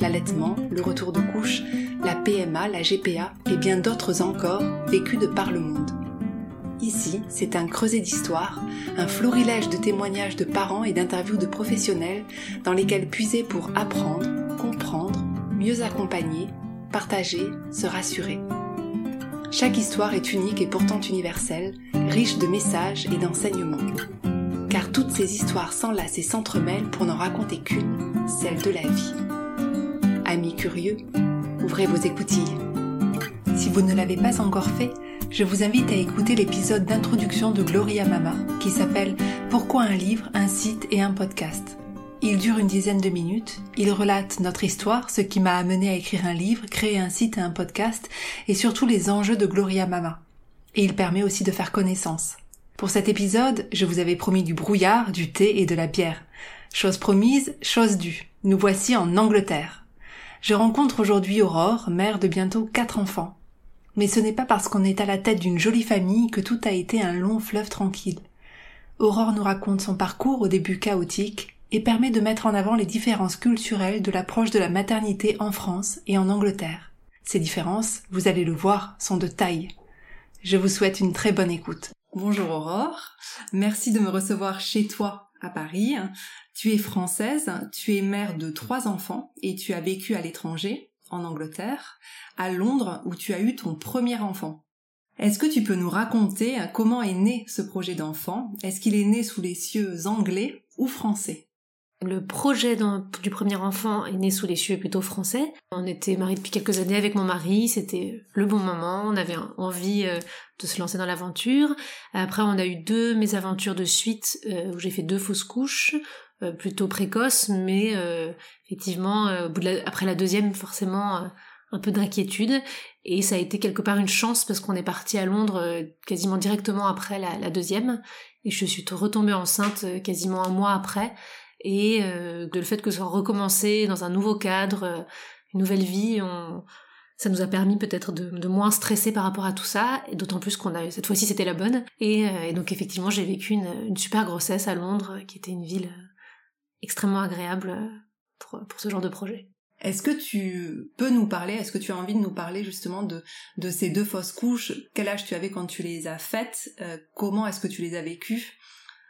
l'allaitement, le retour de couche, la PMA, la GPA et bien d'autres encore vécus de par le monde. Ici, c'est un creuset d'histoire, un florilège de témoignages de parents et d'interviews de professionnels dans lesquels puiser pour apprendre, comprendre, mieux accompagner, partager, se rassurer. Chaque histoire est unique et pourtant universelle, riche de messages et d'enseignements. Car toutes ces histoires s'enlacent et s'entremêlent pour n'en raconter qu'une, celle de la vie amis curieux, ouvrez vos écoutilles. Si vous ne l'avez pas encore fait, je vous invite à écouter l'épisode d'introduction de Gloria Mama qui s'appelle Pourquoi un livre, un site et un podcast? Il dure une dizaine de minutes, il relate notre histoire, ce qui m'a amené à écrire un livre, créer un site et un podcast, et surtout les enjeux de Gloria Mama. Et il permet aussi de faire connaissance. Pour cet épisode, je vous avais promis du brouillard, du thé et de la bière. Chose promise, chose due. Nous voici en Angleterre. Je rencontre aujourd'hui Aurore, mère de bientôt quatre enfants. Mais ce n'est pas parce qu'on est à la tête d'une jolie famille que tout a été un long fleuve tranquille. Aurore nous raconte son parcours au début chaotique et permet de mettre en avant les différences culturelles de l'approche de la maternité en France et en Angleterre. Ces différences, vous allez le voir, sont de taille. Je vous souhaite une très bonne écoute. Bonjour Aurore, merci de me recevoir chez toi à Paris. Tu es française, tu es mère de trois enfants et tu as vécu à l'étranger, en Angleterre, à Londres où tu as eu ton premier enfant. Est-ce que tu peux nous raconter comment est né ce projet d'enfant? Est-ce qu'il est né sous les cieux anglais ou français? Le projet du premier enfant est né sous les cieux plutôt français. On était mariés depuis quelques années avec mon mari, c'était le bon moment, on avait envie euh, de se lancer dans l'aventure. Après, on a eu deux mésaventures de suite euh, où j'ai fait deux fausses couches. Euh, plutôt précoce, mais effectivement, après la deuxième, forcément, un peu d'inquiétude. Et ça a été quelque part une chance parce qu'on est parti à Londres quasiment directement après la, deuxième. Et je suis retombée enceinte quasiment un mois après. Et de le fait que ce soit recommencé dans un nouveau cadre, une nouvelle vie, on, ça nous a permis peut-être de, moins stresser par rapport à tout ça, et d'autant plus qu'on a cette fois-ci c'était la bonne. Et, donc effectivement j'ai vécu une, une, super grossesse à Londres, qui était une ville extrêmement agréable euh, pour, pour ce genre de projet. Est-ce que tu peux nous parler, est-ce que tu as envie de nous parler justement de, de ces deux fausses couches? Quel âge tu avais quand tu les as faites? Euh, Comment est-ce que tu les as vécues?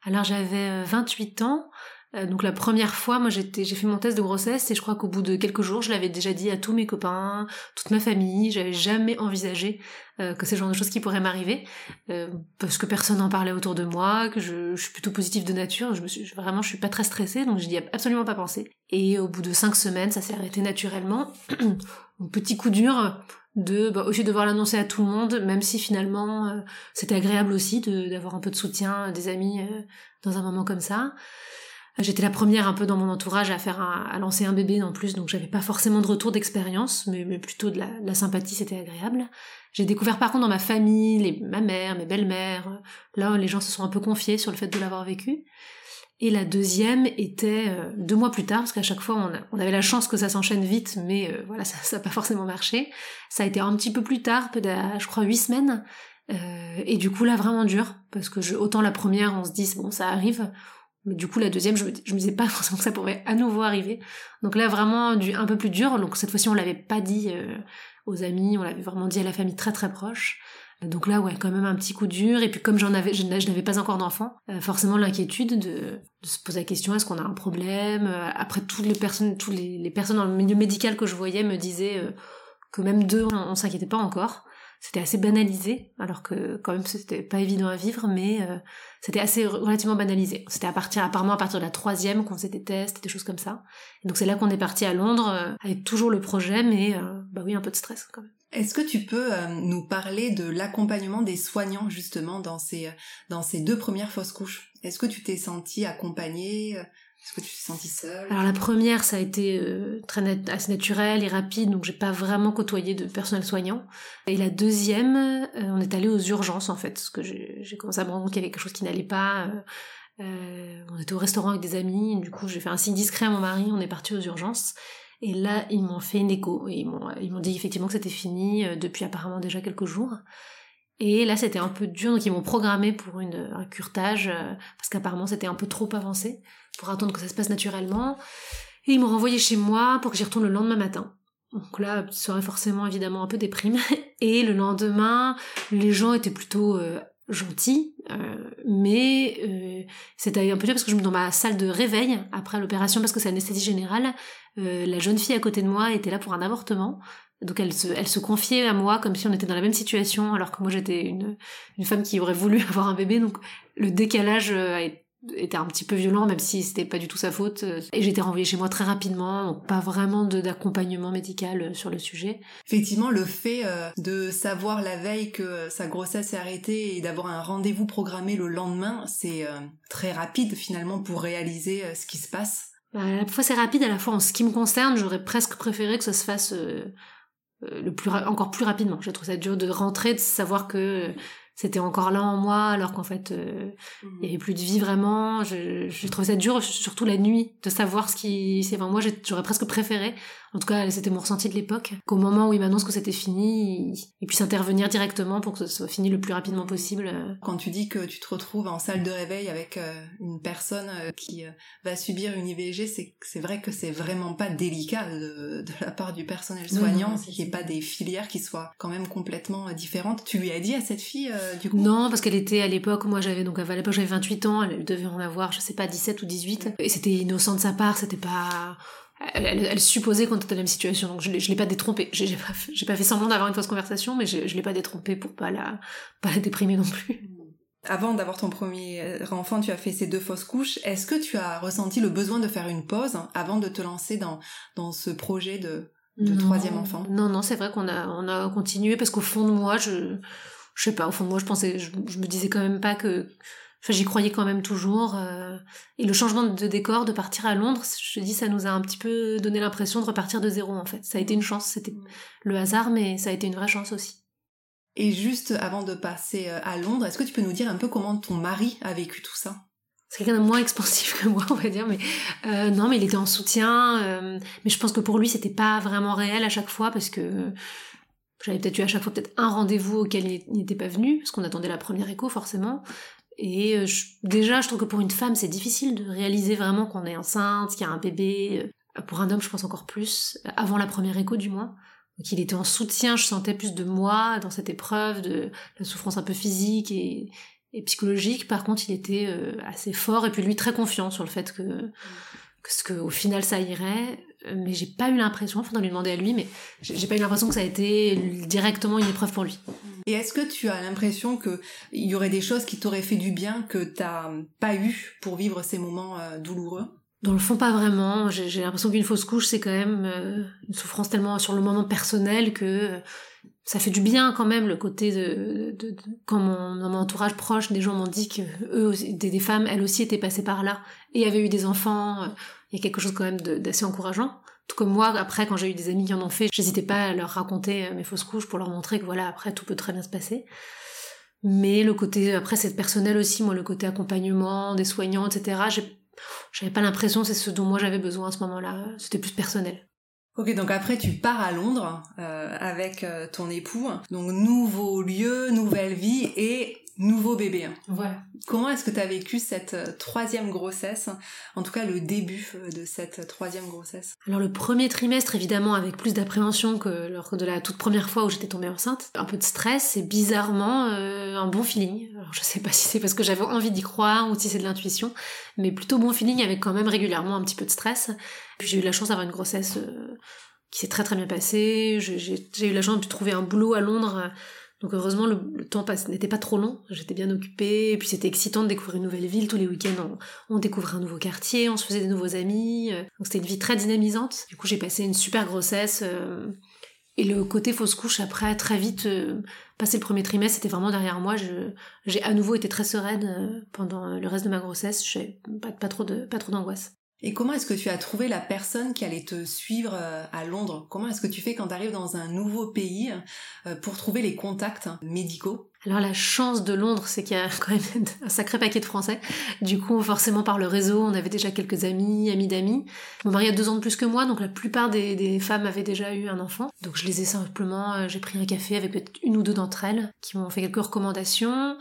Alors j'avais 28 euh, ans, euh, donc la première fois, moi j'ai fait mon test de grossesse et je crois qu'au bout de quelques jours, je l'avais déjà dit à tous mes copains, toute ma famille. J'avais jamais envisagé euh, que c'est le genre de choses qui pourraient m'arriver euh, parce que personne n'en parlait autour de moi, que je, suis plutôt positive de nature. Je me suis vraiment, je suis pas très stressée, donc je n'y ai absolument pas pensé. Et au bout de cinq semaines, ça s'est arrêté naturellement. un petit coup dur de bah, aussi devoir l'annoncer à tout le monde, même si finalement c'était agréable aussi d'avoir un peu de soutien des amis dans un moment comme ça. J'étais la première un peu dans mon entourage à faire à lancer un bébé en plus, donc j'avais pas forcément de retour d'expérience, mais, plutôt de la, sympathie, c'était agréable. J'ai découvert par contre dans ma famille, les, ma mère, mes belles-mères, là les gens se sont un peu confiés sur le fait de l'avoir vécu. Et la deuxième était euh, deux mois plus tard, parce qu'à chaque fois on, avait la chance que ça s'enchaîne vite, mais euh, voilà, ça n'a pas forcément marché. Ça a été un petit peu plus tard, peut-être je crois huit semaines, euh, et du coup là vraiment dur, parce que je, autant la première on se dit bon ça arrive, mais du coup, la deuxième, je me, je me disais pas forcément que ça pourrait à nouveau arriver. Donc là, vraiment, un peu plus dur. Donc cette fois-ci, on l'avait pas dit euh, aux amis, on l'avait vraiment dit à la famille très très proche. Donc là, ouais, quand même un petit coup dur. Et puis comme j'en avais, je, n'avais pas encore d'enfant, euh, forcément l'inquiétude de, se poser la question est-ce qu'on a un problème euh, Après, toutes les personnes, toutes dans le milieu médical que je voyais me disaient que même deux, on, on s'inquiétait pas encore c'était assez banalisé, alors que quand même c'était pas évident à vivre, mais euh, c'était assez relativement banalisé. C'était à partir, apparemment à partir de la troisième qu'on faisait des tests, des choses comme ça. Et donc c'est là qu'on est parti à Londres, euh, avec toujours le projet, mais euh, bah oui, un peu de stress quand même. Est-ce que tu peux nous parler de l'accompagnement des soignants justement dans ces dans ces deux premières fausses couches? Est-ce que tu t'es senti accompagnée Est-ce que tu t'es sentie seule? Alors la première, ça a été euh, très assez naturel et rapide, donc j'ai pas vraiment côtoyé de personnel soignant. Et la deuxième, euh, on est allé aux urgences en fait, parce que j'ai commencé à me rendre compte qu'il y avait quelque chose qui n'allait pas. Euh, on était au restaurant avec des amis, du coup j'ai fait un signe discret à mon mari, on est parti aux urgences. Et là, ils m'ont fait une écho. Et ils m'ont dit effectivement que c'était fini depuis apparemment déjà quelques jours. Et là, c'était un peu dur, donc ils m'ont programmé pour une, un curtage, parce qu'apparemment c'était un peu trop avancé, pour attendre que ça se passe naturellement. Et ils m'ont renvoyé chez moi pour que j'y retourne le lendemain matin. Donc là, soirée forcément évidemment un peu déprime. Et le lendemain, les gens étaient plutôt euh, gentils, euh, mais euh, c'était un peu dur parce que je me dans ma salle de réveil après l'opération parce que c'est anesthésie générale. la jeune fille à côté de moi était là pour un avortement. Donc elle se, elle se confiait à moi comme si on était dans la même situation, alors que moi j'étais une, une femme qui aurait voulu avoir un bébé. Donc le décalage euh, était un petit peu violent, même si c'était pas du tout sa faute. Et j'étais renvoyée chez moi très rapidement, donc pas vraiment d'accompagnement médical euh, sur le sujet. Effectivement, le fait euh, de savoir la veille que sa grossesse est arrêtée et d'avoir un rendez-vous programmé le lendemain, c'est très rapide finalement pour réaliser ce qui se passe. Bah, à la fois c'est rapide, à la fois en ce qui me concerne, j'aurais presque préféré que ça se fasse euh, le plus encore plus rapidement. J'ai trouvé ça dur de rentrer, de savoir que c'était encore là en moi alors qu'en fait euh, il y mmh. avait plus de vie vraiment j'ai trouvé ça dur surtout la nuit de savoir ce qui c'est enfin moi j'aurais presque préféré en tout cas c'était mon ressenti de l'époque qu'au moment où il m'annonce que c'était fini il, puisse intervenir directement pour que ce soit fini le plus rapidement possible quand tu dis que tu te retrouves en salle de réveil avec euh, une personne euh, qui va subir une IVG c'est c'est vrai que c'est vraiment pas délicat de, de, la part du personnel soignant qu'il n'y ait pas des filières qui soient quand même complètement différentes tu lui as dit à cette fille euh, non, parce qu'elle était à l'époque, moi j'avais donc à l'époque j'avais 28 ans, elle devait en avoir, je sais pas, 17 ou 18. Et c'était innocent de sa part, c'était pas. Elle, supposait qu'on était dans la même situation, donc je l'ai, l'ai pas détrompée. J'ai, pas, fait, pas fait semblant d'avoir une fausse conversation, mais je, je l'ai pas détrompée pour pas la, pas la déprimer non plus. Avant d'avoir ton premier euh, enfant, tu as fait ces deux fausses couches. Est-ce que tu as ressenti le besoin de faire une pause avant de te lancer dans, dans ce projet de, de troisième enfant? Non, non, c'est vrai qu'on a, on a continué parce qu'au fond de moi, je, je sais pas, au fond moi je pensais, je, me disais quand même pas que, enfin j'y croyais quand même toujours. Euh, et le changement de décor, de partir à Londres, je te dis, ça nous a un petit peu donné l'impression de repartir de zéro en fait. Ça a été une chance, c'était le hasard, mais ça a été une vraie chance aussi. Et juste avant de passer euh, à Londres, est-ce que tu peux nous dire un peu comment ton mari a vécu tout ça? C'est quelqu'un de moins expansif que moi, on va dire, mais euh, non, mais il était en soutien. mais je pense que pour lui, c'était pas vraiment réel à chaque fois parce que j'avais peut-être eu à chaque fois peut-être un rendez-vous auquel il n'était pas venu, parce qu'on attendait la première écho forcément. Et euh, déjà, je trouve que pour une femme, c'est difficile de réaliser vraiment qu'on est enceinte, qu'il y a un bébé. Euh, pour un homme, je pense encore plus, avant la première écho du moins. Donc il était en soutien, je sentais plus de moi dans cette épreuve, de la souffrance un peu physique et, psychologique. Par contre, il était euh, assez fort et puis lui très confiant sur le fait que, que, que au final ça irait. Euh, mais j'ai pas eu l'impression, faudrait lui demander à lui, mais j'ai pas eu l'impression que ça a été directement une épreuve pour lui. Et est-ce que tu as l'impression que il y aurait des choses qui t'auraient fait du bien que t'as pas eu pour vivre ces moments euh, douloureux? Dans le fond, pas vraiment. J'ai l'impression qu'une fausse couche, c'est quand même euh, une souffrance tellement sur le moment personnel que ça fait du bien quand même le côté de, de, quand mon, dans mon entourage proche, des gens m'ont dit que eux, des, des, femmes, elles aussi étaient passées par là et avaient eu des enfants il y a quelque chose quand même d'assez encourageant. Tout comme moi, après, quand j'ai eu des amis qui en ont fait, j'hésitais pas à leur raconter euh, mes fausses couches pour leur montrer que voilà, après, tout peut très bien se passer. Mais le côté, après, c'est personnel aussi, moi, le côté accompagnement, des soignants, etc., j'avais pas l'impression c'est ce dont moi j'avais besoin à ce moment-là. C'était plus personnel. Ok, donc après tu pars à Londres euh, avec euh, ton époux, donc nouveau lieu, nouvelle vie et nouveau bébé. Hein. Voilà. Comment est-ce que tu as vécu cette euh, troisième grossesse, en tout cas le début euh, de cette troisième grossesse? Alors le premier trimestre, évidemment, avec plus d'appréhension que lors de la toute première fois où j'étais tombée enceinte, un peu de stress et bizarrement euh, un bon feeling. Alors je sais pas si c'est parce que j'avais envie d'y croire ou si c'est de l'intuition, mais plutôt bon feeling avec quand même régulièrement un petit peu de stress. Puis j'ai eu la chance d'avoir une grossesse qui s'est très très bien passée. J'ai eu la chance de trouver un boulot à Londres donc heureusement, le, temps n'était pas trop long, j'étais bien occupée, et puis c'était excitant de découvrir une nouvelle ville, tous les week-ends on, découvrait un nouveau quartier, on se faisait des nouveaux amis, euh, donc c'était une vie très dynamisante. Du coup j'ai passé une super grossesse, euh, et le côté fausse couche après, très vite, euh, passé le premier trimestre, c'était vraiment derrière moi, j'ai à nouveau été très sereine pendant le reste de ma grossesse, je pas, pas trop d'angoisse. Et comment est-ce que tu as trouvé la personne qui allait te suivre euh, à Londres? Comment est-ce que tu fais quand tu arrives dans un nouveau pays euh, pour trouver les contacts médicaux? Alors la chance de Londres, c'est qu'il y a quand même un sacré paquet de Français. Du coup, forcément par le réseau, on avait déjà quelques amis, amis d'amis. Mon mari a deux ans de plus que moi, donc la plupart des, femmes avaient déjà eu un enfant. Donc je les ai simplement, euh, j'ai pris un café avec peut-être une ou deux d'entre elles qui m'ont fait quelques recommandations.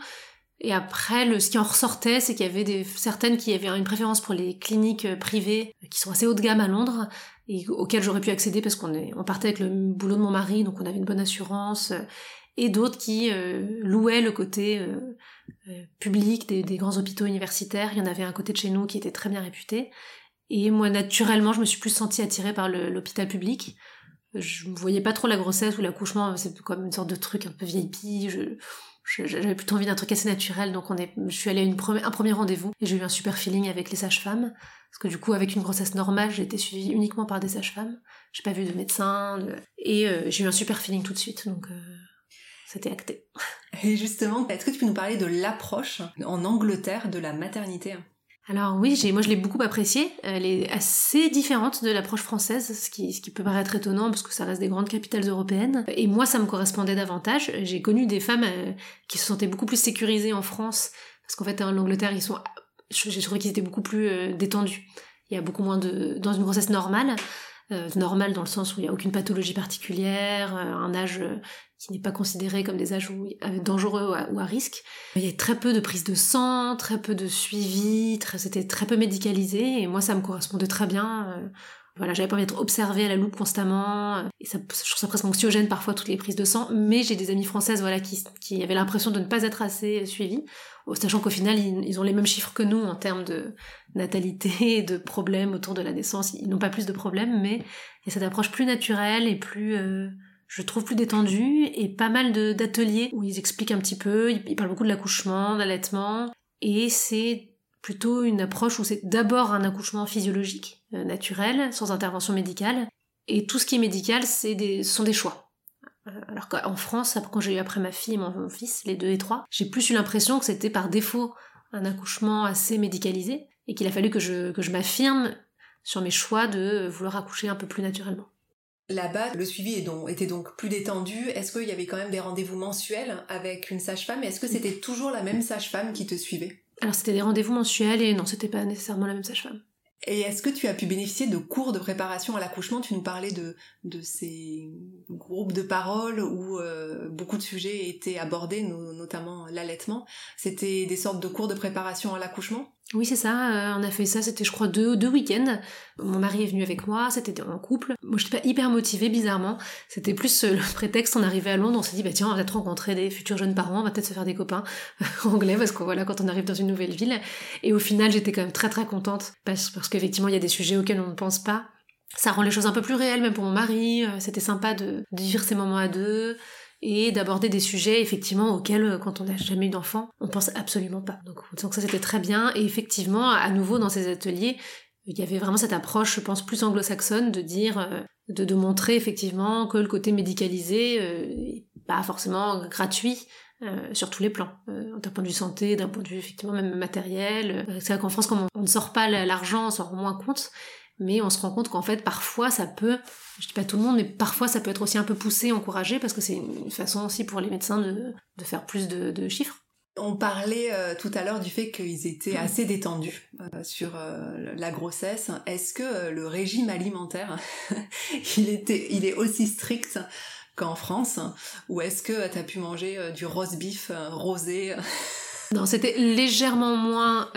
Et après, le, ce qui en ressortait, c'est qu'il y avait des, certaines qui avaient une préférence pour les cliniques euh, privées euh, qui sont assez haut de gamme à Londres et auxquelles j'aurais pu accéder parce qu'on on partait avec le boulot de mon mari, donc on avait une bonne assurance, euh, et d'autres qui louaient le côté public des, des, grands hôpitaux universitaires. Il y en avait un côté de chez nous qui était très bien réputé. Et moi, naturellement, je me suis plus sentie attirée par l'hôpital public. Je ne voyais pas trop la grossesse ou l'accouchement, c'est comme une sorte de truc un peu VIP. Je, j'avais plutôt envie d'un truc assez naturel, donc on est, je suis allée à un premier rendez-vous et j'ai eu un super feeling avec les sages-femmes. Parce que du coup, avec une grossesse normale, j'ai été suivie uniquement par des sages-femmes. J'ai pas vu de médecin. Et euh, j'ai eu un super feeling tout de suite, donc euh, c'était acté. Et justement, est-ce que tu peux nous parler de l'approche en Angleterre de la maternité? Alors oui, moi je l'ai beaucoup appréciée. Elle est assez différente de l'approche française, ce qui, ce qui peut paraître étonnant parce que ça reste des grandes capitales européennes. Et moi, ça me correspondait davantage. J'ai connu des femmes euh, qui se sentaient beaucoup plus sécurisées en France parce qu'en fait en Angleterre, ils sont, j'ai trouvé qu'ils étaient beaucoup plus euh, détendus. Il y a beaucoup moins de dans une grossesse normale. Euh, normale dans le sens où il n'y a aucune pathologie particulière, un âge qui n'est pas considéré comme des âges dangereux ou à, risque. Il y a très peu de prise de sang, très peu de suivi, c'était très peu médicalisé et moi ça me correspondait très bien. Euh, voilà, j'avais pas envie d'être observée à la loupe constamment et ça, je trouve ça presque anxiogène parfois toutes les prises de sang. Mais j'ai des amies françaises voilà qui, qui avaient l'impression de ne pas être assez suivies, sachant qu'au final ils, ont les mêmes chiffres que nous en termes de natalité, de problèmes autour de la naissance. Ils n'ont pas plus de problèmes, mais il y a cette approche plus naturelle et plus euh, je trouve plus détendu et pas mal d'ateliers où ils expliquent un petit peu, ils, parlent beaucoup de l'accouchement, de l'allaitement, et c'est plutôt une approche où c'est d'abord un accouchement physiologique, euh, naturel, sans intervention médicale, et tout ce qui est médical, c'est des, sont des choix. Euh, alors qu'en France, quand j'ai eu après ma fille et mon, fils, les deux et trois, j'ai plus eu l'impression que c'était par défaut un accouchement assez médicalisé, et qu'il a fallu que je, que je m'affirme sur mes choix de vouloir accoucher un peu plus naturellement. Là-bas, le suivi était donc plus détendu. Est-ce qu'il y avait quand même des rendez-vous mensuels avec une sage-femme? Est-ce que c'était toujours la même sage-femme qui te suivait? Alors c'était des rendez-vous mensuels et non, c'était pas nécessairement la même sage-femme. Et est-ce que tu as pu bénéficier de cours de préparation à l'accouchement? Tu nous parlais de, de ces groupes de parole où euh, beaucoup de sujets étaient abordés, notamment l'allaitement. C'était des sortes de cours de préparation à l'accouchement? Oui, c'est ça. Euh, on a fait ça, c'était je crois deux, deux week-ends. Mon mari est venu avec moi, c'était en couple. Moi, j'étais pas hyper motivée, bizarrement. C'était plus euh, le prétexte, on arrivait à Londres, on s'est dit, bah tiens, on va peut-être rencontrer des futurs jeunes parents, on va peut-être se faire des copains anglais, parce que voilà, quand on arrive dans une nouvelle ville. Et au final, j'étais quand même très très contente, parce, parce qu'effectivement, il y a des sujets auxquels on ne pense pas. Ça rend les choses un peu plus réelles, même pour mon mari. Euh, c'était sympa de, de vivre ces moments à deux et d'aborder des sujets effectivement auxquels euh, quand on n'a jamais eu d'enfant on pense absolument pas. Donc, ça c'était très bien. Et effectivement à nouveau dans ces ateliers il y avait vraiment cette approche je pense plus anglo-saxonne de dire euh, de, de, montrer effectivement que le côté médicalisé euh, pas forcément gratuit sur tous les plans, d'un point de vue santé, d'un point de vue effectivement même matériel. C'est vrai qu'en France, comme on, ne sort pas l'argent, on s'en rend moins compte, mais on se rend compte qu'en fait parfois ça peut, je dis pas tout le monde, mais parfois ça peut être aussi un peu poussé, encouragé, parce que c'est une façon aussi pour les médecins de, de faire plus de, de chiffres. On parlait euh, tout à l'heure du fait qu'ils étaient assez détendus euh, sur euh, la grossesse. Est-ce que le régime alimentaire, il, était, il est aussi strict qu'en France? Ou est-ce que tu as pu manger du roast beef rosé? Non, c'était légèrement moins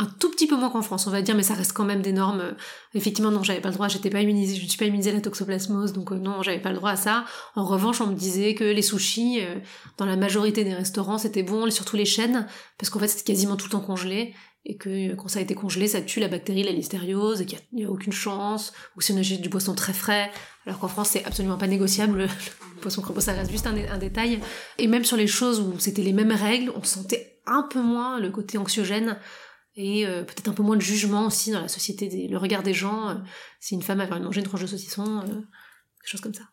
un tout petit peu moins qu'en France, on va dire, mais ça reste quand même des normes. Effectivement, non, j'avais pas le droit, j'étais pas immunisée, je ne suis pas immunisée à la toxoplasmose, donc euh, non, j'avais pas le droit à ça. En revanche, on me disait que les sushis, euh, dans la majorité des restaurants, c'était bon, surtout les chaînes, parce qu'en fait, c'était quasiment tout le temps congelé, et que euh, quand ça a été congelé, ça tue la bactérie, la listériose, et qu'il n'y a, aucune chance, ou si on achète du poisson très frais, alors qu'en France, c'est absolument pas négociable, le, poisson creux, ça reste juste un détail. Et même sur les choses où c'était les mêmes règles, on sentait un peu moins le côté anxiogène, et euh, peut-être un peu moins de jugement aussi dans la société, le regard des gens, euh, si une femme avait mangé une tranche de saucisson, euh, quelque chose comme ça.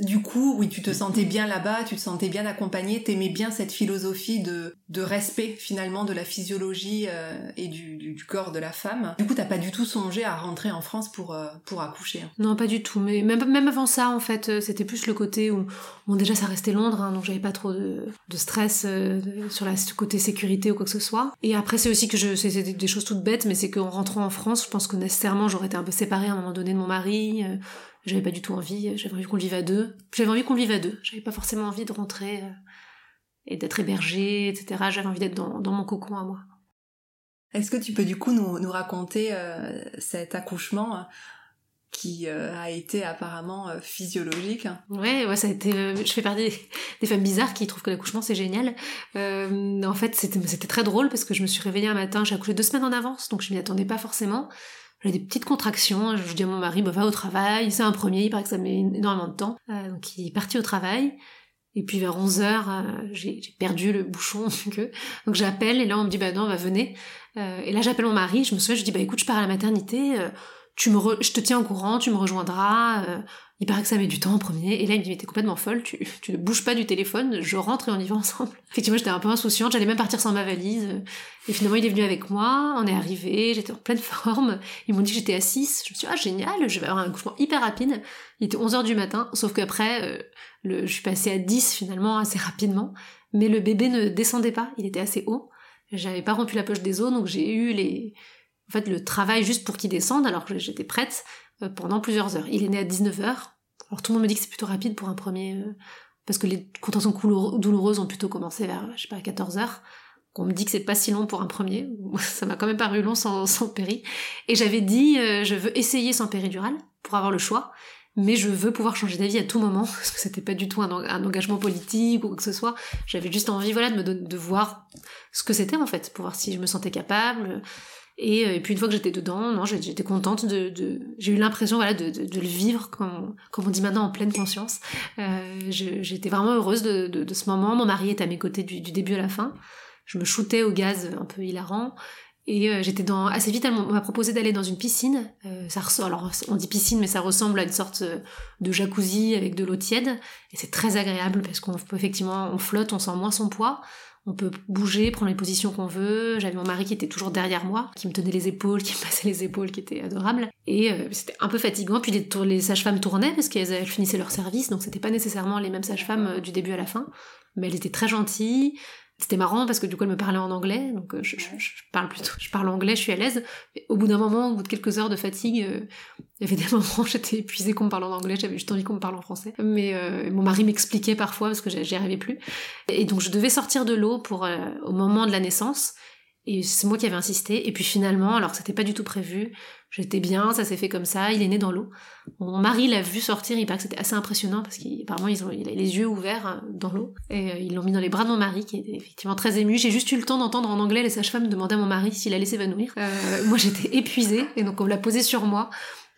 Du coup, oui, tu te sentais bien là-bas, tu te sentais bien accompagné, t'aimais bien cette philosophie de, de respect finalement de la physiologie euh, et du, du, corps de la femme. Du coup, t'as pas du tout songé à rentrer en France pour, euh, pour accoucher. Hein. Non, pas du tout. Mais même, même avant ça, en fait, euh, c'était plus le côté où, bon, déjà ça restait Londres, hein, donc j'avais pas trop de, de stress sur la côté sécurité ou quoi que ce soit. Et après, c'est aussi que je, c'était des choses toutes bêtes, mais c'est qu'en rentrant en France, je pense que nécessairement j'aurais été un peu séparée à un moment donné de mon mari. J'avais pas du tout envie, j'avais envie qu'on vive à deux. J'avais envie qu'on vive à deux. J'avais pas forcément envie de rentrer euh, et d'être hébergée, etc. J'avais envie d'être dans, mon cocon à moi. Est-ce que tu peux du coup nous, raconter euh, cet accouchement euh, qui a été apparemment physiologique? Ouais, ouais, ça a été. je fais partie des, femmes bizarres qui trouvent que l'accouchement c'est génial. en fait, c'était très drôle parce que je me suis réveillée un matin, j'ai accouché deux semaines en avance, donc je m'y attendais pas forcément. J'avais des petites contractions. Je dis à mon mari, bah, va au travail. C'est un premier, il paraît que ça met énormément de temps. Euh, donc il est parti au travail. Et puis vers 11 heures, euh, j'ai perdu le bouchon. donc j'appelle et là on me dit, bah non, va venez. Euh, et là j'appelle mon mari. Je me souviens, je dis, bah écoute, je pars à la maternité. Tu me je te tiens au courant, tu me rejoindras il paraît que ça met du temps en premier. Et là, il me dit, mais t'es complètement folle, tu, tu ne bouges pas du téléphone, je rentre et on y va ensemble. Effectivement, j'étais un peu insouciante, j'allais même partir sans ma valise. Et finalement, il est venu avec moi, on est arrivé, j'étais en pleine forme. Ils m'ont dit que j'étais à 6. Je me suis dit, ah, génial, je vais avoir un couchement hyper rapide. Il était 11h du matin, sauf qu'après, euh, je suis passée à 10 finalement, assez rapidement. Mais le bébé ne descendait pas, il était assez haut. J'avais pas rompu la poche des os, donc j'ai eu les, en le travail juste pour qu'il descende, alors que j'étais prête. Euh, pendant plusieurs heures. Il est né à 19h. Alors tout le monde me dit que c'est plutôt rapide pour un premier, euh, parce que les contractions douloureuses ont plutôt commencé vers, je sais pas, 14h. On me dit que c'est pas si long pour un premier. Ça m'a quand même paru long sans, sans péri. Et j'avais dit, euh, je veux essayer sans péridurale pour avoir le choix, mais je veux pouvoir changer d'avis à tout moment, parce que c'était pas du tout un, engagement politique ou quoi que ce soit. J'avais juste envie, voilà, de me de voir ce que c'était en fait, pour voir si je me sentais capable, euh, et, puis une fois que j'étais dedans, non, j'étais contente de, j'ai eu l'impression voilà de, de, le vivre comme, on dit maintenant en pleine conscience. Euh, j'étais vraiment heureuse de, ce moment. Mon mari est à mes côtés du, début à la fin. Je me shootais au gaz un peu hilarant. Et euh, j'étais dans assez vite, elle m'a proposé d'aller dans une piscine. Ça ressemble, alors on dit piscine, mais ça ressemble à une sorte de jacuzzi avec de l'eau tiède. Et c'est très agréable parce qu'on effectivement, on flotte, on sent moins son poids on peut bouger, prendre les positions qu'on veut. J'avais mon mari qui était toujours derrière moi, qui me tenait les épaules, qui me passait les épaules, qui était adorable. Et euh, c'était un peu fatigant. Puis les, les sages-femmes tournaient parce qu'elles finissaient leur service, donc c'était pas nécessairement les mêmes sages-femmes euh, du début à la fin. Mais elles étaient très gentilles. C'était marrant parce que du coup elle me parlait en anglais, donc euh, je, parle plutôt, je parle anglais, je suis à l'aise. Au bout d'un moment, au bout de quelques heures de fatigue, euh, il y avait des moments j'étais épuisée qu'on me parle en anglais, j'avais juste envie qu'on me parle en français. Mais euh, mon mari m'expliquait parfois parce que j'y arrivais plus. Et donc je devais sortir de l'eau pour au moment de la naissance. Et c'est moi qui avais insisté. Et puis finalement, alors que c'était pas du tout prévu, j'étais bien, ça s'est fait comme ça, il est né dans l'eau. Mon mari l'a vu sortir, il paraît que c'était assez impressionnant parce qu'apparemment ils ont, il a les yeux ouverts hein, dans l'eau. Et euh, ils l'ont mis dans les bras de mon mari qui était effectivement très ému. J'ai juste eu le temps d'entendre en anglais les sages-femmes demander à mon mari s'il allait s'évanouir. Euh, moi j'étais épuisée et donc on l'a posé sur moi.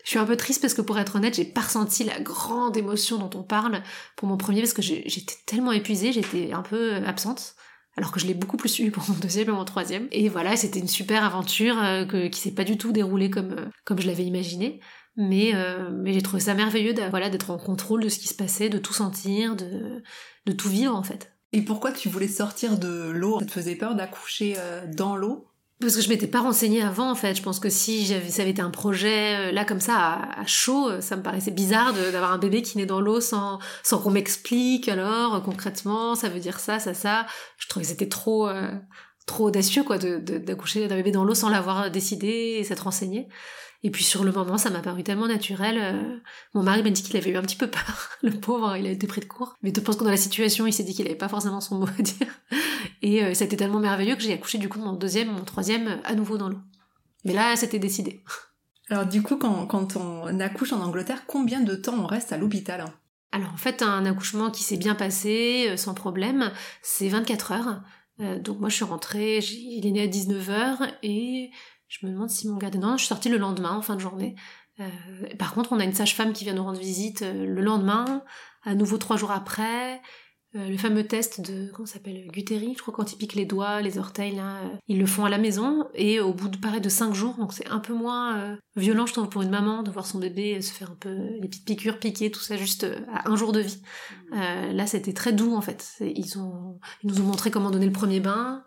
Je suis un peu triste parce que pour être honnête, j'ai pas ressenti la grande émotion dont on parle pour mon premier parce que j'étais tellement épuisée, j'étais un peu absente alors que je l'ai beaucoup plus eu pour mon deuxième et mon troisième. Et voilà, c'était une super aventure euh, qui s'est pas du tout déroulée comme, euh, comme je l'avais imaginé. Mais, euh, j'ai trouvé ça merveilleux d'être en contrôle de ce qui se passait, de tout sentir, de, de tout vivre en fait. Et pourquoi tu voulais sortir de l'eau? Ça te faisait peur d'accoucher dans l'eau? Parce que je m'étais pas renseignée avant en fait. Je pense que si ça avait été un projet euh, là comme ça à, chaud, euh, ça me paraissait bizarre d'avoir un bébé qui naît dans l'eau sans, sans qu'on m'explique alors concrètement ça veut dire ça, ça, ça. Je trouvais que c'était trop, euh, trop audacieux quoi d'accoucher d'un bébé dans l'eau sans l'avoir décidé et s'être renseigné. Et puis sur le moment, ça m'a paru tellement naturel. Euh, mon mari m'a dit qu'il avait eu un petit peu peur, le pauvre, il a été pris de court. Mais je pense que dans la situation, il s'est dit qu'il avait pas forcément son mot à dire. Et euh, ça a été tellement merveilleux que j'ai accouché du coup mon deuxième, mon troisième à nouveau dans l'eau. Mais là, c'était décidé. Alors du coup, quand, quand on accouche en Angleterre, combien de temps on reste à l'hôpital? Alors en fait, un accouchement qui s'est bien passé, euh, sans problème, c'est 24 heures. donc moi je suis rentrée, il est né à 19h et je me demande si mon gardien... Non, je suis sortie le lendemain, en fin de journée. Euh, par contre, on a une sage-femme qui vient nous rendre visite euh, le lendemain, à nouveau trois jours après. euh, le fameux test de comment s'appelle Gutheri, je crois quand ils piquent les doigts, les orteils là, ils le font à la maison et au bout de pareil de 5 jours, donc c'est un peu moins violent je trouve pour une maman de voir son bébé se faire un peu les petites piqûres piquer tout ça juste à un jour de vie. Mmh. là c'était très doux en fait. Ils ont ils nous ont montré comment donner le premier bain.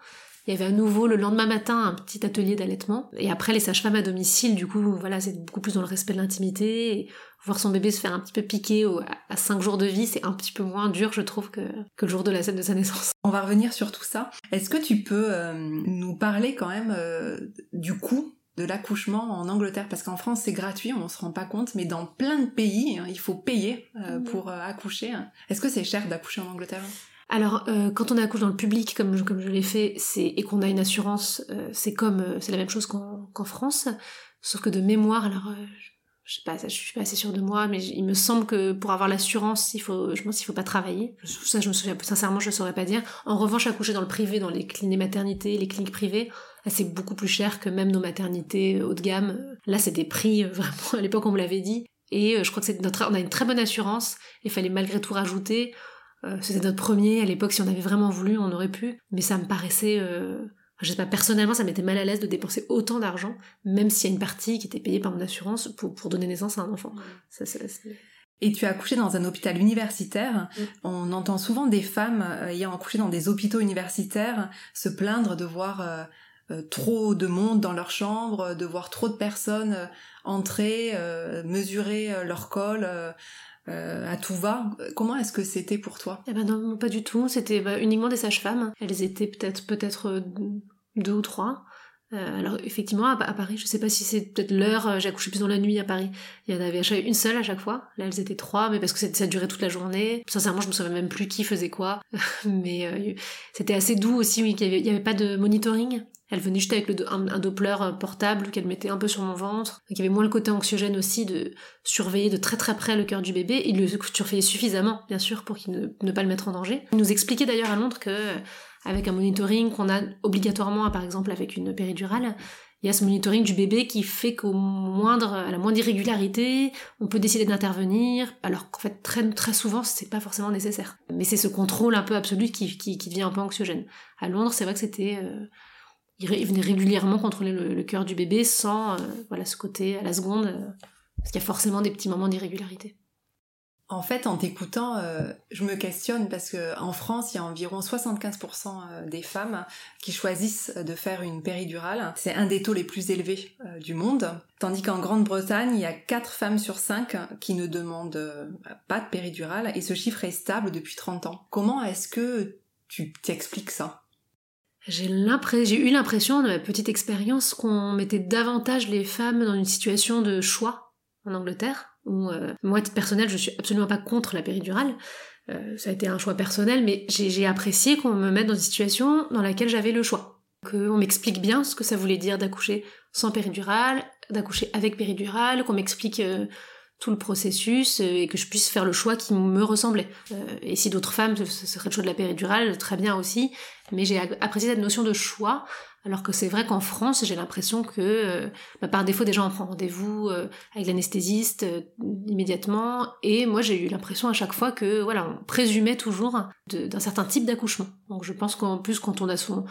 Il y avait à nouveau le lendemain matin un petit atelier d'allaitement. Et après, les sages-femmes à domicile, du coup, voilà, c'est beaucoup plus dans le respect de l'intimité. Voir son bébé se faire un petit peu piquer à 5 jours de vie, c'est un petit peu moins dur, je trouve, que, que le jour de la scène de sa naissance. On va revenir sur tout ça. Est-ce que tu peux euh, nous parler quand même euh, du coût de l'accouchement en Angleterre? Parce qu'en France c'est gratuit, on se rend pas compte, mais dans plein de pays, hein, il faut payer euh, pour accoucher. Est-ce que c'est cher d'accoucher en Angleterre? Alors, euh, quand on accouche dans le public, comme je, comme je l'ai fait, c'est et qu'on a une assurance, euh, c'est comme euh, c'est la même chose qu'en France, sauf que de mémoire, alors je sais pas, je suis pas assez sûre de moi, mais il me semble que pour avoir l'assurance, il faut, je pense qu'il faut pas travailler. Ça, je me souviens, sincèrement, je saurais pas dire. En revanche, accoucher dans le privé, dans les cliniques maternité, les cliniques privées, c'est beaucoup plus cher que même nos maternités haut de gamme. Là, c'est des prix vraiment à l'époque on me l'avait dit. Et je crois que c'est notre, on a une très bonne assurance. Il fallait malgré tout rajouter. Euh, c'était notre premier, à l'époque, si on avait vraiment voulu, on aurait pu, mais ça me paraissait... Euh... Je sais pas, personnellement, ça m'était mal à l'aise de dépenser autant d'argent, même s'il y a une partie qui était payée par mon assurance pour, pour donner naissance à un enfant. Ça, et tu as accouché dans un hôpital universitaire. On entend souvent des femmes euh, ayant accouché dans des hôpitaux universitaires se plaindre de voir euh, trop de monde dans leur chambre, de voir trop de personnes entrer, mesurer leur col, euh, à tout va. Comment est-ce que c'était pour toi? Eh ben non, pas du tout. C'était bah, uniquement des sages-femmes. Elles étaient peut-être peut-être euh, deux ou trois. Euh, alors effectivement à, Paris, je sais pas si c'est peut-être l'heure. J'ai accouché plus dans la nuit à Paris. Il y en avait une seule à chaque fois. Là elles étaient trois, mais parce que ça durait toute la journée. Sincèrement, je me souviens même plus qui faisait quoi. mais c'était assez doux aussi. Oui, il y avait pas de monitoring. Elle venait juste avec le, un, Doppler euh, portable qu'elle mettait un peu sur mon ventre. Donc il y avait moins le côté anxiogène aussi de surveiller de très très près le cœur du bébé. Il le surveillait suffisamment, bien sûr, pour qu'il ne, pas le mettre en danger. Il nous expliquait d'ailleurs à Londres que avec un monitoring qu'on a obligatoirement, par exemple avec une péridurale, il y a ce monitoring du bébé qui fait qu'au moindre, à la moindre irrégularité, on peut décider d'intervenir, alors qu'en fait très très souvent c'est pas forcément nécessaire. Mais c'est ce contrôle un peu absolu qui, qui, qui devient un peu anxiogène. À Londres, c'est vrai que c'était euh, il venait régulièrement contrôler le, cœur du bébé sans euh, voilà ce côté à la seconde euh, parce qu'il y a forcément des petits moments d'irrégularité. En fait, en t'écoutant, euh, je me questionne parce que en France, il y a environ 75% des femmes qui choisissent de faire une péridurale. C'est un des taux les plus élevés du monde. Tandis qu'en Grande-Bretagne, il y a 4 femmes sur 5 qui ne demandent pas de péridurale et ce chiffre est stable depuis 30 ans. Comment est-ce que tu t'expliques ça? J'ai eu l'impression de ma petite expérience qu'on mettait davantage les femmes dans une situation de choix en Angleterre, où euh, moi, personnel, je suis absolument pas contre la péridurale. Euh, ça a été un choix personnel, mais j'ai apprécié qu'on me mette dans une situation dans laquelle j'avais le choix. Qu'on m'explique bien ce que ça voulait dire d'accoucher sans péridurale, d'accoucher avec péridurale, qu'on m'explique euh, tout le processus et que je puisse faire le choix qui me ressemblait. et si d'autres femmes, ce serait le choix de la péridurale, très bien aussi, mais j'ai apprécié cette notion de choix, alors que c'est vrai qu'en France, j'ai l'impression que euh, bah, par défaut, déjà on prend rendez-vous euh, avec l'anesthésiste euh, immédiatement, et moi j'ai eu l'impression à chaque fois que voilà, on présumait toujours d'un certain type d'accouchement. Donc je pense qu'en plus quand on a son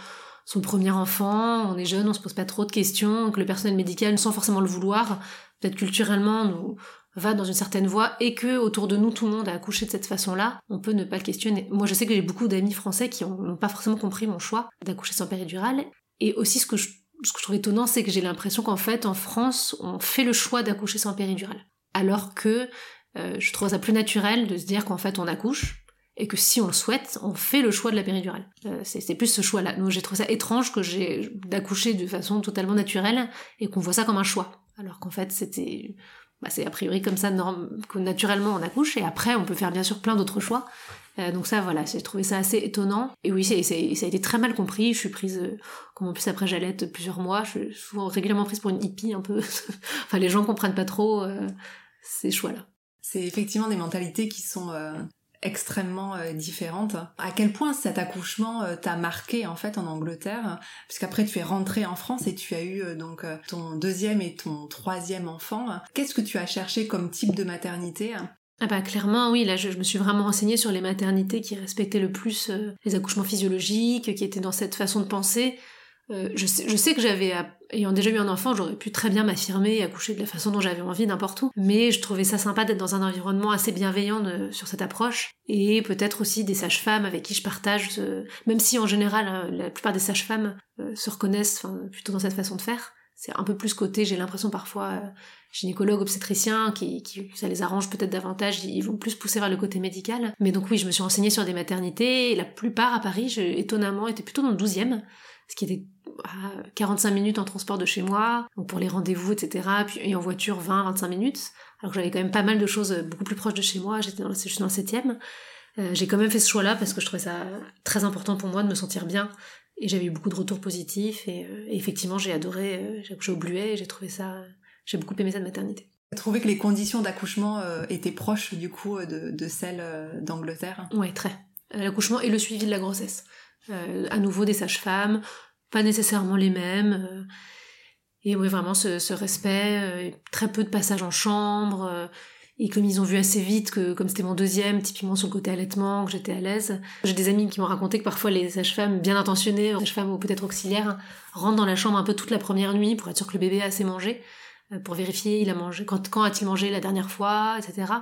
son premier enfant, on est jeune, on se pose pas trop de questions, que le personnel médical, sans forcément le vouloir, peut-être culturellement, nous, va dans une certaine voie et que autour de nous tout le monde a accouché de cette façon-là, on peut ne pas le questionner. Moi je sais que j'ai beaucoup d'amis français qui n'ont pas forcément compris mon choix d'accoucher sans péridurale et aussi ce que je, trouve étonnant c'est que j'ai l'impression qu'en fait en France on fait le choix d'accoucher sans péridurale alors que euh, je trouve ça plus naturel de se dire qu'en fait on accouche et que si on le souhaite, on fait le choix de la péridurale. Euh, c'est plus ce choix-là. Donc j'ai trouvé ça étrange que j'ai d'accoucher de façon totalement naturelle et qu'on voit ça comme un choix. Alors qu'en fait c'était bah, c'est a priori comme ça que naturellement on accouche et après on peut faire bien sûr plein d'autres choix. Euh, donc ça voilà, j'ai trouvé ça assez étonnant et oui ça a été très mal compris. Je suis prise euh, comme en plus après j'allais être plusieurs mois, je suis souvent régulièrement prise pour une hippie un peu. enfin les gens comprennent pas trop euh, ces choix là. C'est effectivement des mentalités qui sont extrêmement euh, différente. À quel point cet accouchement euh, t'a marqué en fait en Angleterre? Puisqu'après tu es rentré en France et tu as eu euh, donc ton deuxième et ton troisième enfant. Qu'est-ce que tu as cherché comme type de maternité? Ah bah clairement oui, là je, me suis vraiment renseignée sur les maternités qui respectaient le plus les accouchements physiologiques, qui étaient dans cette façon de penser. Euh, je, sais, je sais que j'avais, ayant déjà eu un enfant, j'aurais pu très bien m'affirmer et accoucher de la façon dont j'avais envie n'importe où, mais je trouvais ça sympa d'être dans un environnement assez bienveillant sur cette approche, et peut-être aussi des sages-femmes avec qui je partage, ce... même si en général hein, la plupart des sages-femmes euh, se reconnaissent plutôt dans cette façon de faire, c'est un peu plus côté, j'ai l'impression parfois, euh, gynécologue, obstétricien, qui, qui, ça les arrange peut-être davantage, ils vont plus pousser vers le côté médical. Mais donc oui, je me suis renseignée sur des maternités, et la plupart à Paris, étonnamment, étaient plutôt dans le 12e, ce qui était 45 minutes en transport de chez moi, donc pour les rendez-vous, etc. Puis, et en voiture, 20-25 minutes. Alors que j'avais quand même pas mal de choses beaucoup plus proches de chez moi, j'étais dans, je suis dans le 7e. Euh, j'ai quand même fait ce choix-là parce que je trouvais ça très important pour moi de me sentir bien. Et j'avais eu beaucoup de retours positifs et, euh, effectivement j'ai adoré, euh, j'ai accouché au Bluet et j'ai trouvé ça, j'ai beaucoup aimé cette maternité. Trouvé que les conditions d'accouchement étaient proches du coup de, de celles d'Angleterre Ouais, très. L'accouchement et le suivi de la grossesse. À nouveau des sages-femmes, pas nécessairement les mêmes. Euh, et oui, vraiment ce, respect, euh, très peu de passages en chambre. Euh, et comme ils ont vu assez vite que, comme c'était mon deuxième, typiquement sur le côté allaitement, que j'étais à l'aise, j'ai des amis qui m'ont raconté que parfois les sages-femmes bien intentionnées, sages-femmes ou peut-être auxiliaires, rentrent dans la chambre un peu toute la première nuit pour être sûr que le bébé a assez mangé, pour vérifier il a mangé, quand, quand a-t-il mangé la dernière fois, etc.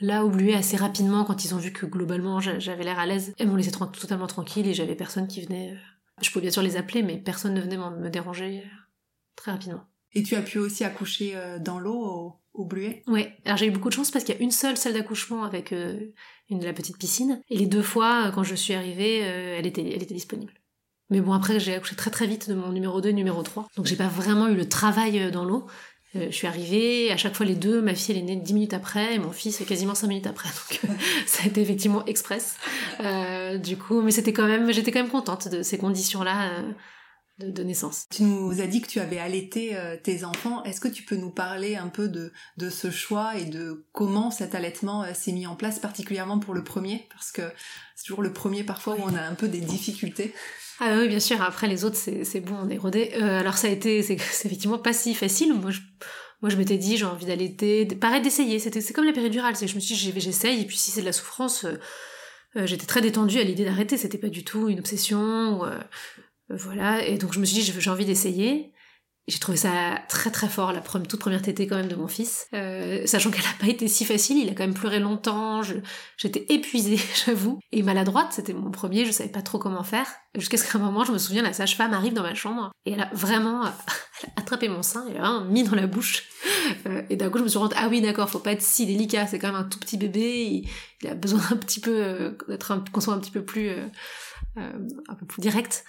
Là, oublié assez rapidement quand ils ont vu que globalement j'avais l'air à l'aise, elles m'ont laissé totalement tranquille et j'avais personne qui venait je pouvais bien sûr les appeler, mais personne ne venait me déranger euh, très rapidement. Et tu as pu aussi accoucher euh, dans l'eau au, au Bluet Oui, alors j'ai eu beaucoup de chance parce qu'il y a une seule salle d'accouchement avec euh, une de la petite piscine. Et les deux fois, quand je suis arrivée, elle, était, elle était disponible. Mais bon, après, j'ai accouché très très vite de mon numéro 2 et numéro 3. Donc j'ai pas vraiment eu le travail dans l'eau. Je suis arrivée, à chaque fois les deux, ma fille elle est née 10 minutes après et mon fils quasiment 5 minutes après. Donc ça a été effectivement express. Euh, du coup, mais c'était quand même, j'étais quand même contente de ces conditions-là euh, de, naissance. Tu nous as dit que tu avais allaité euh, tes enfants. Est-ce que tu peux nous parler un peu de, de ce choix et de comment cet allaitement s'est mis en place, particulièrement pour le premier? Parce que c'est toujours le premier parfois où on a un peu des difficultés. Ah oui, bien sûr. Après, les autres, c'est bon, on est rodé. alors ça a été, c'est effectivement pas si facile. Moi, je, moi, je m'étais dit, j'ai envie d'allaiter. Pareil, d'essayer. C'est comme la péridurale. C'est, je me suis dit, j'essaye. Et puis, si c'est de la souffrance, euh, j'étais très détendue à l'idée d'arrêter, c'était pas du tout une obsession. Euh, voilà, et donc je me suis dit j'ai envie d'essayer. J'ai trouvé ça très très fort, la première, toute première tétée quand même de mon fils, euh, sachant qu'elle n'a pas été si facile, il a quand même pleuré longtemps, j'étais épuisée, j'avoue, et maladroite, c'était mon premier, je savais pas trop comment faire, jusqu'à ce qu'à un moment, je me souviens, la sage-femme arrive dans ma chambre, et elle a vraiment attrapé mon sein, et l'a mis dans la bouche, euh, et d'un coup, je me suis rendue, ah oui, d'accord, faut pas être si délicat, c'est quand même un tout petit bébé, il, a besoin un petit peu, euh, d'être qu'on soit un petit peu plus, euh, un peu plus direct,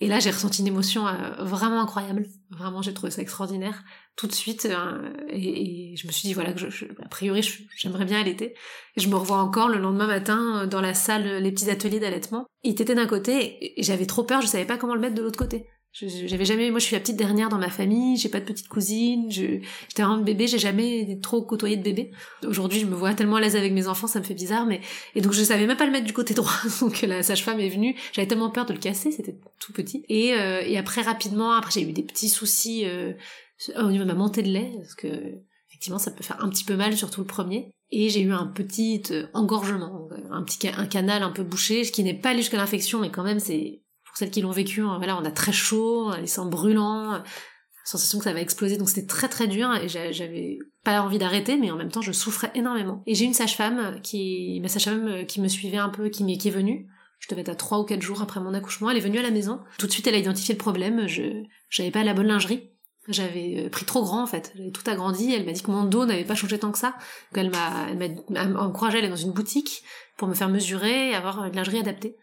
et là, j'ai ressenti une émotion euh, vraiment incroyable. Vraiment, j'ai trouvé ça extraordinaire tout de suite. Euh, et, je me suis dit, voilà, que je, a priori, j'aimerais bien allaiter. Et je me revois encore le lendemain matin euh, dans la salle, les petits ateliers d'allaitement. Il était d'un côté et j'avais trop peur, je savais pas comment le mettre de l'autre côté. J'avais jamais, moi je suis la petite dernière dans ma famille, j'ai pas de petite cousine, j'étais vraiment bébé, j'ai jamais trop côtoyé de bébé. Aujourd'hui, je me vois tellement à l'aise avec mes enfants, ça me fait bizarre, mais et donc je savais même pas le mettre du côté droit, donc la sage-femme est venue, j'avais tellement peur de le casser, c'était tout petit. Et, euh, et après rapidement, après j'ai eu des petits soucis euh, au niveau de ma montée de lait, parce que effectivement ça peut faire un petit peu mal, surtout le premier. Et j'ai eu un petit euh, engorgement, un petit un canal un peu bouché, ce qui n'est pas allé jusqu'à l'infection, mais quand même c'est pour celles qui l'ont vécu, hein, voilà, on a très chaud, les seins brûlants, sensation que ça va exploser, donc c'était très très dur et j'avais pas envie d'arrêter, mais en même temps je souffrais énormément. Et j'ai une sage-femme qui, ma sage-femme euh, qui me suivait un peu, qui, qui est venue. Je devais être à trois ou quatre jours après mon accouchement. Elle est venue à la maison. Tout de suite, elle a identifié le problème. Je, j'avais pas la bonne lingerie. J'avais euh, pris trop grand en fait, j'avais tout agrandi, elle m'a dit que mon dos n'avait pas changé tant que ça, qu'elle m'a, elle m'a encouragé à aller dans une boutique pour me faire mesurer et avoir une lingerie adaptée.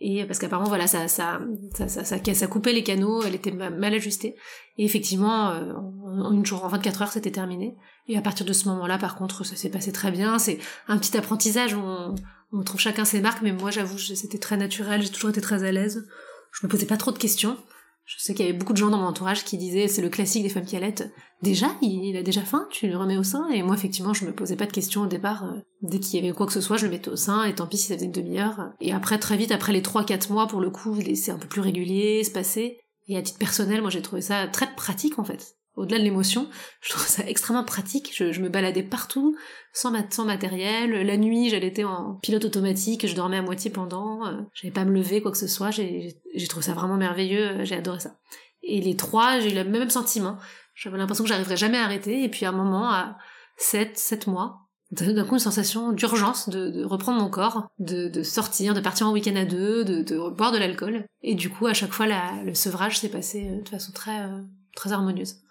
Et parce qu'apparemment voilà ça ça, ça ça ça coupait les canaux, elle était mal ajustée. Et effectivement euh, en une jour en 24 heures c'était terminé. Et à partir de ce moment-là par contre ça s'est passé très bien. C'est un petit apprentissage. On, on trouve chacun ses marques, mais moi j'avoue c'était très naturel. J'ai toujours été très à l'aise. Je me posais pas trop de questions. Je sais qu'il y avait beaucoup de gens dans mon entourage qui disaient c'est le classique des femmes qui allaitent. Déjà, il, a déjà faim, tu le remets au sein. Et moi, effectivement, je me posais pas de questions au départ. Euh, dès qu'il y avait quoi que ce soit, je le mettais au sein. Et tant pis si ça faisait une demi-heure. Et après, très vite, après les 3-4 mois, pour le coup, c'est un peu plus régulier, se passer. Et à titre personnel, moi, j'ai trouvé ça très pratique, en fait. Au-delà de l'émotion, je trouve ça extrêmement pratique. Je, me baladais partout, sans, sans, matériel. La nuit, j'allais en pilote automatique, je dormais à moitié pendant. Euh, j'avais pas à me lever, quoi que ce soit. J'ai trouvé ça vraiment merveilleux. Euh, j'ai adoré ça. Et les trois, j'ai eu le même sentiment. J'avais l'impression que j'arriverais jamais à arrêter. Et puis à un moment, à 7, 7 mois, d'un coup une sensation d'urgence de, reprendre mon corps, de, sortir, de partir en week-end à deux, de, boire de l'alcool. Et du coup, à chaque fois, le sevrage s'est passé euh, de façon très, très harmonieuse.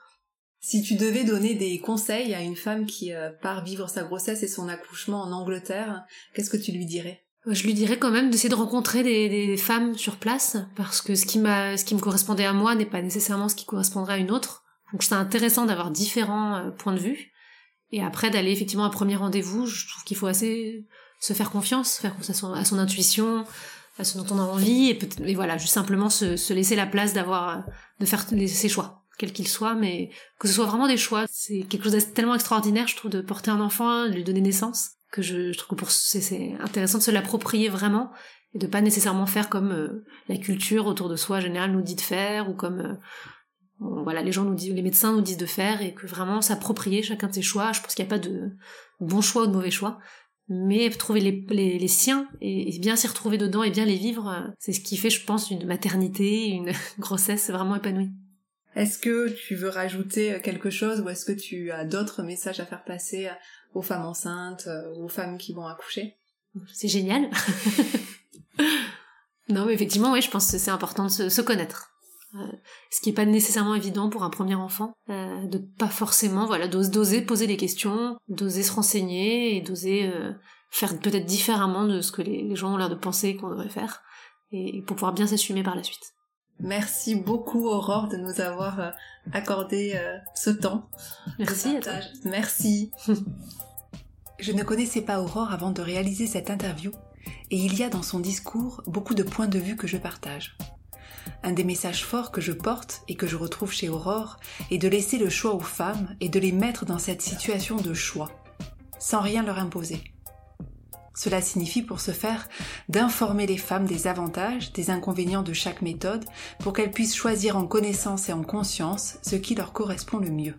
Si tu devais donner des conseils à une femme qui euh, part vivre sa grossesse et son accouchement en Angleterre, qu'est-ce que tu lui dirais? Je lui dirais quand même d'essayer de rencontrer des, femmes sur place parce que ce qui m'a, ce qui me correspondait à moi n'est pas nécessairement ce qui correspondrait à une autre. Donc c'est intéressant d'avoir différents euh, points de vue et après d'aller effectivement à un premier rendez-vous. Je trouve qu'il faut assez se faire confiance, faire confiance à son, intuition, à ce dont on a envie et, et voilà, juste simplement se, se laisser la place d'avoir, de faire ses choix quel qu'il soit, mais que ce soit vraiment des choix. C'est quelque chose de tellement extraordinaire, je trouve, de porter un enfant, de lui donner naissance, que je, trouve que c'est intéressant de se l'approprier vraiment et de pas nécessairement faire comme euh, la culture autour de soi général nous dit de faire ou comme euh, voilà les gens nous disent, les médecins nous disent de faire et que vraiment s'approprier chacun de ses choix. Je pense qu'il n'y a pas de bon choix ou de mauvais choix. Mais trouver les, les, siens et, et bien s'y retrouver dedans et bien les vivre, euh, c'est ce qui fait, je pense, une maternité, une grossesse vraiment épanouie. Est-ce que tu veux rajouter quelque chose ou est-ce que tu as d'autres messages à faire passer aux femmes enceintes ou euh, aux femmes qui vont accoucher? C'est génial. non, mais effectivement, oui, je pense que c'est important de se, connaître. Euh, ce qui n'est pas nécessairement évident pour un premier enfant, euh, de pas forcément, voilà, d'oser poser des questions, d'oser se renseigner et d'oser faire peut-être différemment de ce que les, les gens ont l'air de penser qu'on devrait faire, et pour pouvoir bien s'assumer par la suite. Merci beaucoup Aurore de nous avoir euh, accordé euh, ce temps. Merci. Merci. Je ne connaissais pas Aurore avant de réaliser cette interview et il y a dans son discours beaucoup de points de vue que je partage. Un des messages forts que je porte et que je retrouve chez Aurore est de laisser le choix aux femmes et de les mettre dans cette situation de choix, sans rien leur imposer. Cela signifie pour ce faire d'informer les femmes des avantages, des inconvénients de chaque méthode pour qu'elles puissent choisir en connaissance et en conscience ce qui leur correspond le mieux.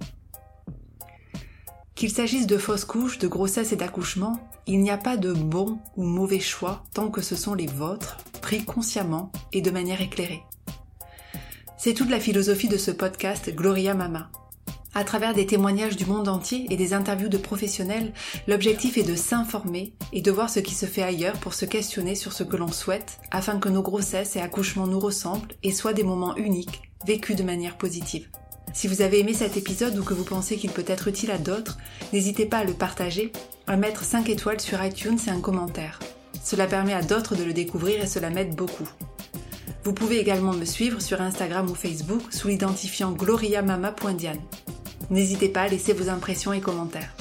Qu'il s'agisse de fausses couches, de grossesse et d'accouchement, il n'y a pas de bon ou mauvais choix tant que ce sont les vôtres, pris consciemment et de manière éclairée. C'est toute la philosophie de ce podcast Gloria Mama, à travers des témoignages du monde entier et des interviews de professionnels, l'objectif est de s'informer et de voir ce qui se fait ailleurs pour se questionner sur ce que l'on souhaite afin que nos grossesses et accouchements nous ressemblent et soient des moments uniques, vécus de manière positive. Si vous avez aimé cet épisode ou que vous pensez qu'il peut être utile à d'autres, n'hésitez pas à le partager, à mettre 5 étoiles sur iTunes et un commentaire. Cela permet à d'autres de le découvrir et cela m'aide beaucoup. Vous pouvez également me suivre sur Instagram ou Facebook sous l'identifiant gloriamama.diane. N'hésitez pas à laisser vos impressions et commentaires.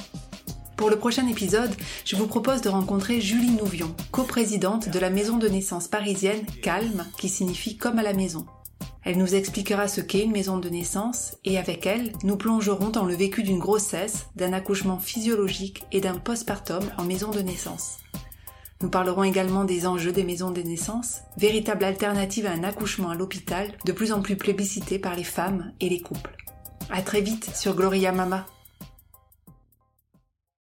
Pour le prochain épisode, je vous propose de rencontrer Julie Nouvion, coprésidente de la maison de naissance parisienne Calme, qui signifie comme à la maison. Elle nous expliquera ce qu'est une maison de naissance et avec elle, nous plongerons dans le vécu d'une grossesse, d'un accouchement physiologique et d'un postpartum en maison de naissance. Nous parlerons également des enjeux des maisons de naissance, véritable alternative à un accouchement à l'hôpital, de plus en plus plébiscité par les femmes et les couples. À très vite sur Gloria Mama.